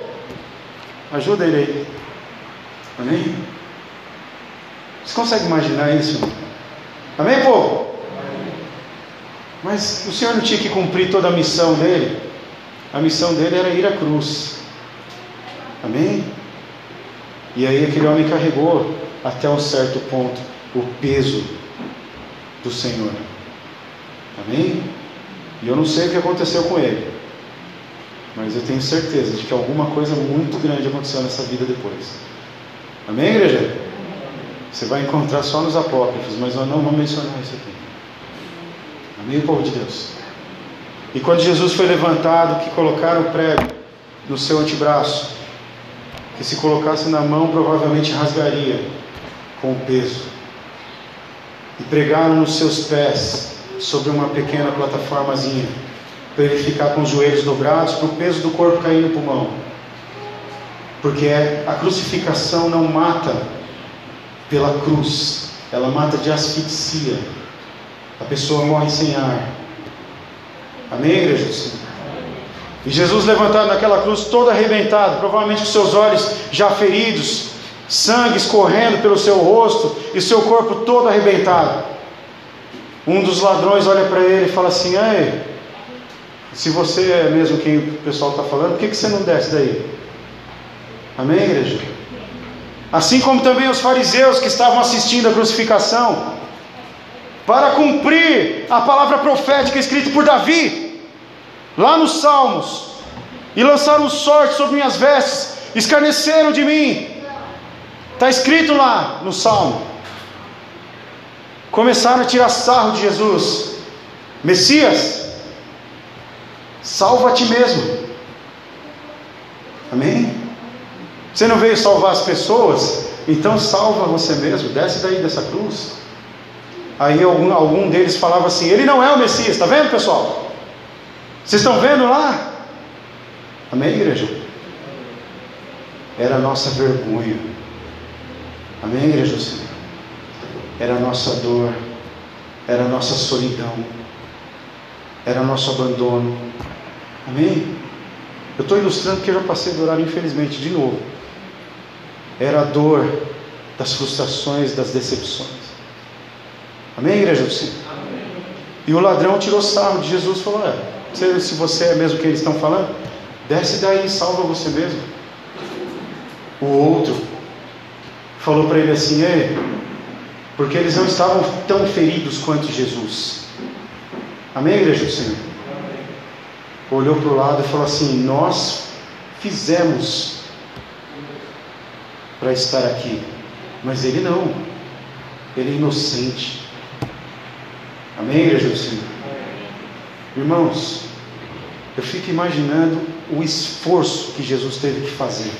Ajuda ele aí. Amém? Você consegue imaginar isso? Amém, povo? Mas o Senhor não tinha que cumprir toda a missão dele. A missão dele era ir à cruz. Amém? E aí aquele homem carregou até um certo ponto o peso do Senhor. Amém? E eu não sei o que aconteceu com ele. Mas eu tenho certeza de que alguma coisa muito grande aconteceu nessa vida depois. Amém, igreja? Você vai encontrar só nos apócrifos, mas nós não vamos mencionar isso aqui. Amém, povo de Deus? E quando Jesus foi levantado, que colocaram o prego no seu antebraço, que se colocasse na mão provavelmente rasgaria com o peso. E pregaram nos seus pés sobre uma pequena plataformazinha, para ele ficar com os joelhos dobrados, para o peso do corpo cair no pulmão. Porque a crucificação não mata pela cruz, ela mata de asfixia. A pessoa morre sem ar. Amém, igreja? E Jesus levantado naquela cruz, todo arrebentado, provavelmente com seus olhos já feridos, sangue escorrendo pelo seu rosto e seu corpo todo arrebentado. Um dos ladrões olha para ele e fala assim: Ei, se você é mesmo quem o pessoal está falando, por que, que você não desce daí? Amém, igreja? Assim como também os fariseus que estavam assistindo a crucificação, para cumprir a palavra profética escrita por Davi, lá nos Salmos, e lançaram sorte sobre minhas vestes, escarneceram de mim. Está escrito lá no Salmo. Começaram a tirar sarro de Jesus. Messias, salva a ti mesmo. Amém? Você não veio salvar as pessoas? Então salva você mesmo, desce daí dessa cruz. Aí algum, algum deles falava assim: Ele não é o Messias, está vendo pessoal? Vocês estão vendo lá? Amém, igreja? Era a nossa vergonha. Amém, igreja? Era a nossa dor, era a nossa solidão, era nosso abandono. Amém? Eu estou ilustrando porque eu já passei do horário, infelizmente, de novo era a dor das frustrações, das decepções. Amém, igreja do Senhor? Amém. E o ladrão tirou sarro de Jesus e falou: é, se você é mesmo o que eles estão falando, desce daí e salva você mesmo. O outro falou para ele assim: Ei, porque eles não estavam tão feridos quanto Jesus. Amém, igreja do Senhor? Olhou para o lado e falou assim: Nós fizemos para estar aqui. Mas ele não. Ele é inocente. Amém, igreja do Senhor? Irmãos, eu fico imaginando o esforço que Jesus teve que fazer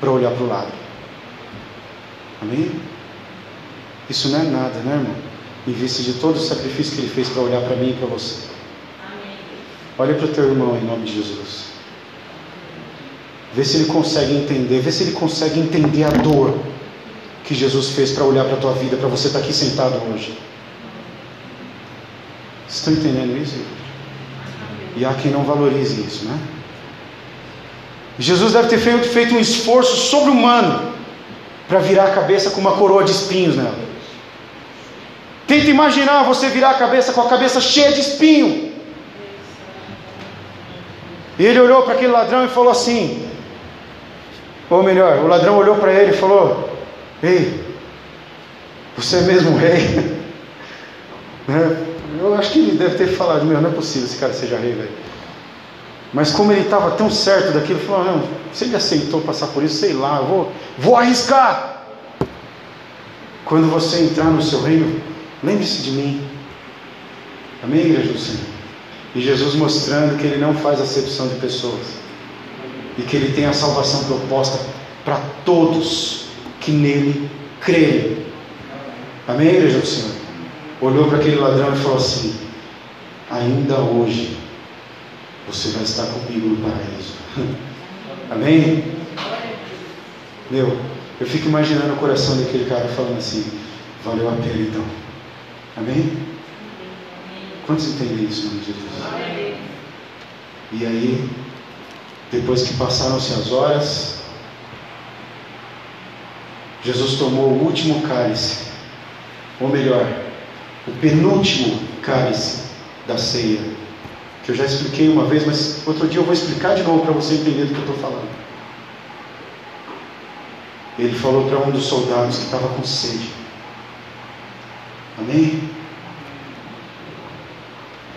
para olhar para o lado. Amém? Isso não é nada, né, irmão? Em vista de todo o sacrifício que ele fez para olhar para mim e para você. Amém. Olha para o teu irmão em nome de Jesus. Vê se ele consegue entender, vê se ele consegue entender a dor que Jesus fez para olhar para a tua vida, para você estar aqui sentado hoje. Vocês estão entendendo isso? E há quem não valorize isso, né? Jesus deve ter feito, feito um esforço sobre-humano para virar a cabeça com uma coroa de espinhos nela. Tenta imaginar você virar a cabeça com a cabeça cheia de espinho. E ele olhou para aquele ladrão e falou assim: ou melhor, o ladrão olhou para ele e falou: Ei, você é mesmo rei? né? Eu acho que ele deve ter falado: Meu, não é possível esse cara seja rei, velho. Mas como ele estava tão certo daquilo, ele falou: Não, se ele aceitou passar por isso, sei lá, vou, vou arriscar. Quando você entrar no seu reino, lembre-se de mim. Amém, igreja do Senhor? E Jesus mostrando que ele não faz acepção de pessoas e que Ele tem a salvação proposta para todos, que nele crerem. Amém, igreja do Senhor? Olhou para aquele ladrão e falou assim: Ainda hoje você vai estar comigo no paraíso. Amém? Meu, eu fico imaginando o coração daquele cara falando assim: Valeu a pena então. Amém? Quantos entendem isso, em nome de Jesus? E aí, depois que passaram-se as horas, Jesus tomou o último cálice, ou melhor, o penúltimo cálice da ceia, que eu já expliquei uma vez, mas outro dia eu vou explicar de novo para você entender do que eu estou falando. Ele falou para um dos soldados que estava com sede: Amém?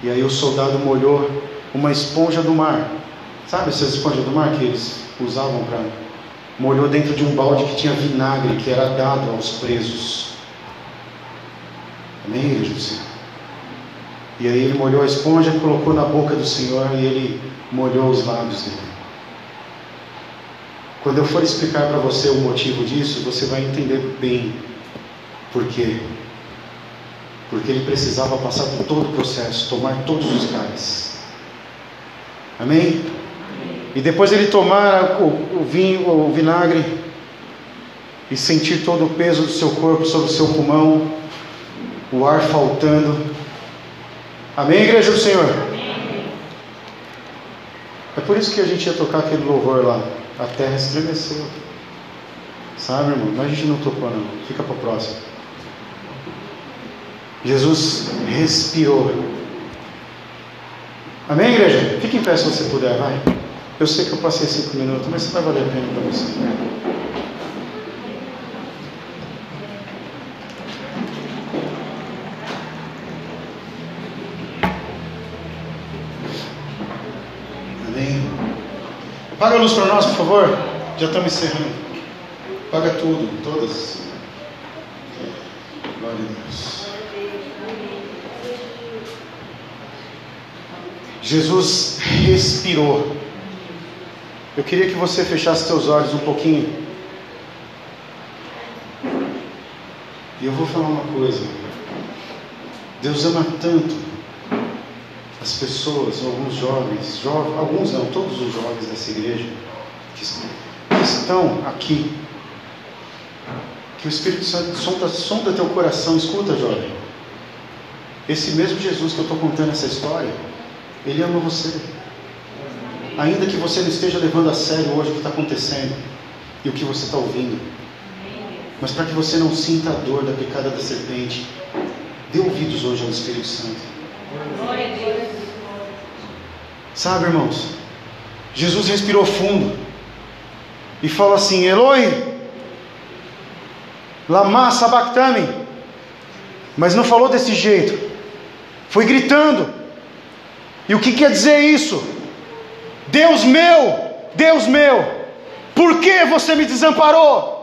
E aí o soldado molhou uma esponja do mar. Sabe essas esponjas do mar que eles usavam para. Molhou dentro de um balde que tinha vinagre que era dado aos presos. Amém, igreja do Senhor? E aí ele molhou a esponja, colocou na boca do Senhor e ele molhou os lábios dele. Quando eu for explicar para você o motivo disso, você vai entender bem por quê. Porque ele precisava passar por todo o processo, tomar todos os cálices. Amém? E depois ele tomar o, o vinho, o vinagre, e sentir todo o peso do seu corpo sobre o seu pulmão, o ar faltando. Amém, igreja do Senhor? Amém. É por isso que a gente ia tocar aquele louvor lá. A terra estremeceu. Sabe, irmão? Mas a gente não tocou, não. Fica para o próximo. Jesus respirou. Amém, igreja? Fique em pé se você puder, vai. Eu sei que eu passei cinco minutos, mas vai valer a pena para você. Amém. Paga a luz para nós, por favor. Já estamos encerrando. Paga tudo, todas. Glória a Deus. Jesus respirou. Eu queria que você fechasse seus olhos um pouquinho. E eu vou falar uma coisa. Deus ama tanto as pessoas, alguns jovens, jovens, alguns não, todos os jovens dessa igreja que estão aqui. Que o Espírito Santo sonda, sonda teu coração, escuta, jovem. Esse mesmo Jesus que eu estou contando essa história, ele ama você. Ainda que você não esteja levando a sério hoje o que está acontecendo e o que você está ouvindo. Mas para que você não sinta a dor da picada da serpente, dê ouvidos hoje ao Espírito Santo. Sabe, irmãos, Jesus respirou fundo e falou assim: Eloi, lama sabachthani. Mas não falou desse jeito, foi gritando. E o que quer dizer isso? Deus meu, Deus meu, por que você me desamparou?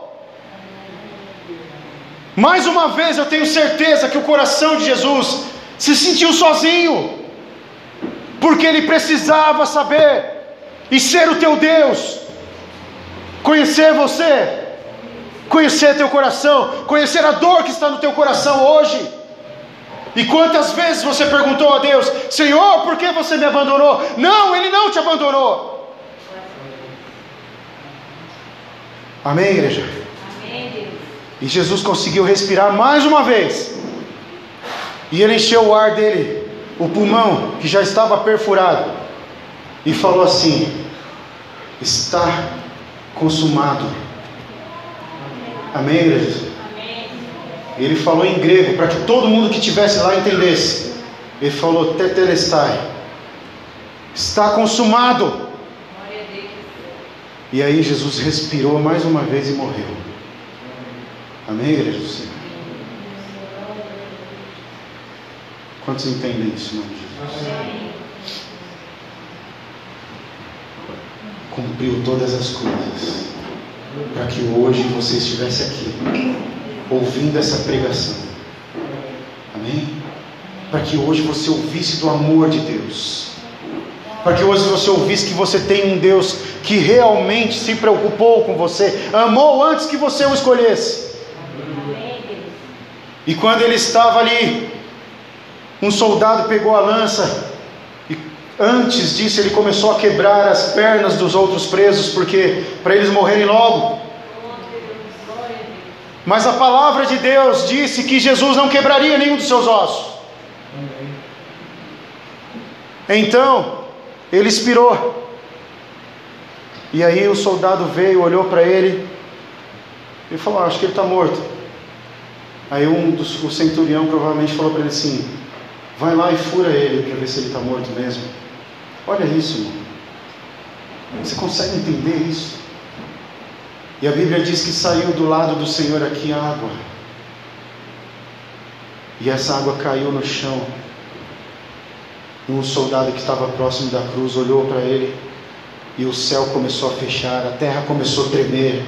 Mais uma vez eu tenho certeza que o coração de Jesus se sentiu sozinho, porque ele precisava saber e ser o teu Deus, conhecer você, conhecer teu coração, conhecer a dor que está no teu coração hoje. E quantas vezes você perguntou a Deus: Senhor, por que você me abandonou? Não, Ele não te abandonou. Amém, igreja? Amém. E Jesus conseguiu respirar mais uma vez. E ele encheu o ar dele, o pulmão que já estava perfurado, e falou assim: Está consumado. Amém, igreja? Ele falou em grego para que todo mundo que estivesse lá entendesse. Ele falou tetelestai. Está consumado. E aí Jesus respirou mais uma vez e morreu. Amém, igreja do Senhor? Quantos entendem isso, nome Jesus? Cumpriu todas as coisas para que hoje você estivesse aqui ouvindo essa pregação. Amém? Para que hoje você ouvisse do amor de Deus. para que hoje você ouvisse que você tem um Deus que realmente se preocupou com você, amou antes que você o escolhesse. E quando ele estava ali, um soldado pegou a lança e antes disso ele começou a quebrar as pernas dos outros presos, porque para eles morrerem logo. Mas a palavra de Deus disse que Jesus não quebraria nenhum dos seus ossos. Então, ele expirou. E aí o soldado veio, olhou para ele e falou: ah, Acho que ele está morto. Aí um dos, o centurião provavelmente falou para ele assim: Vai lá e fura ele para ver se ele está morto mesmo. Olha isso, irmão. Você consegue entender isso? E a Bíblia diz que saiu do lado do Senhor aqui água. E essa água caiu no chão. E um soldado que estava próximo da cruz olhou para ele e o céu começou a fechar, a terra começou a tremer.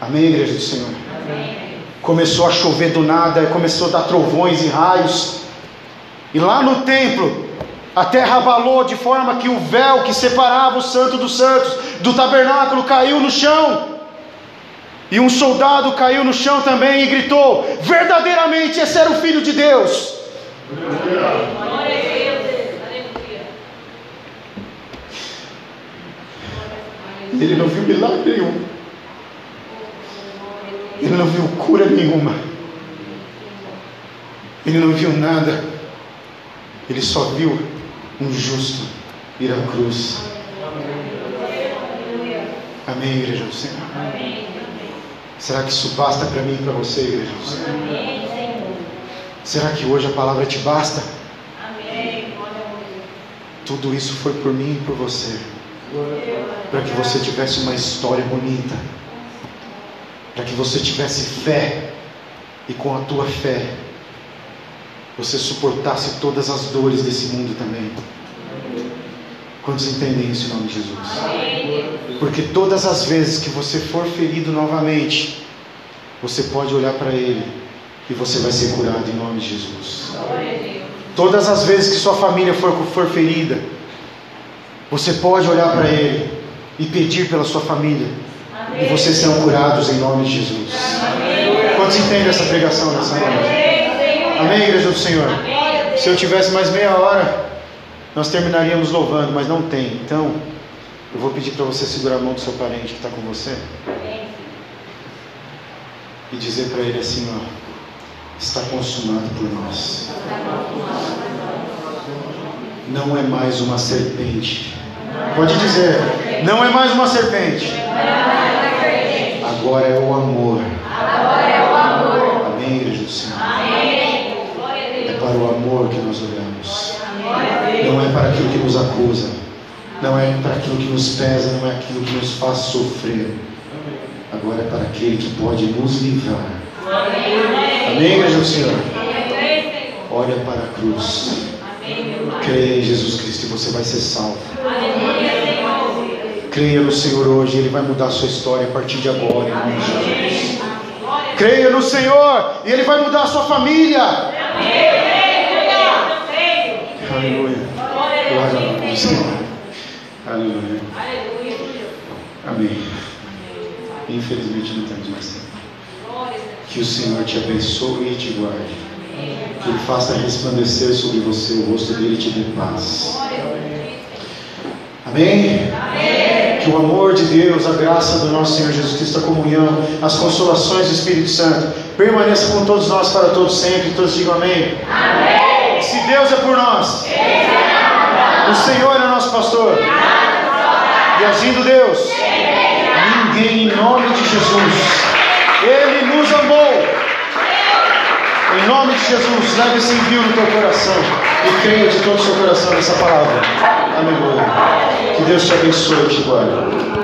Amém, igreja do Senhor? Amém. Começou a chover do nada, começou a dar trovões e raios. E lá no templo, a terra abalou de forma que o véu que separava o santo dos santos do tabernáculo caiu no chão. E um soldado caiu no chão também e gritou: Verdadeiramente esse era o filho de Deus. Ele não viu milagre nenhum. Ele não viu cura nenhuma. Ele não viu nada. Ele só viu um justo ir à cruz. Amém, igreja do Senhor. Será que isso basta para mim e para você, igreja do Senhor? Será que hoje a palavra te basta? Tudo isso foi por mim e por você para que você tivesse uma história bonita, para que você tivesse fé e com a tua fé você suportasse todas as dores desse mundo também. Quantos entendem isso em nome de Jesus? Porque todas as vezes que você for ferido novamente, você pode olhar para Ele e você vai ser curado em nome de Jesus. Todas as vezes que sua família for, for ferida, você pode olhar para Ele e pedir pela sua família. E vocês serão curados em nome de Jesus. Quantos entendem essa pregação nessa noite? Amém, igreja do Senhor? Se eu tivesse mais meia hora, nós terminaríamos louvando, mas não tem. Então, eu vou pedir para você segurar a mão do seu parente que está com você e dizer para ele assim: ó, está consumado por nós. Não é mais uma serpente Pode dizer, não é mais uma serpente. Agora é o amor. Amém, igreja do Senhor. É para o amor que nós olhamos. Não é para aquilo que nos acusa. Não é para aquilo que nos pesa, não é aquilo que nos faz sofrer. Agora é para aquele que pode nos livrar. Amém, do Senhor. Olha para a cruz. Creia em Jesus Cristo e você vai ser salvo. Creia no Senhor hoje, Ele vai mudar a sua história a partir de agora, em nome de Jesus. Creia no Senhor e Ele vai mudar a sua família. Aleluia. Glória a Deus. Aleluia. Amém. Infelizmente não temos mais tempo. Que o Senhor te abençoe e te guarde que Ele faça resplandecer sobre você o rosto dele e te dê paz. Amém? Amém? Que o amor de Deus, a graça do nosso Senhor Jesus Cristo, a comunhão, as consolações do Espírito Santo permaneça com todos nós para todos sempre. Todos digam amém. amém. Se Deus é por nós, o Senhor é nosso pastor. E agindo Deus, ninguém em nome de Jesus, Ele nos amou em nome de Jesus, leve esse envio no teu coração e creia de todo o seu coração nessa palavra. Amém. Que Deus te abençoe e te guarde.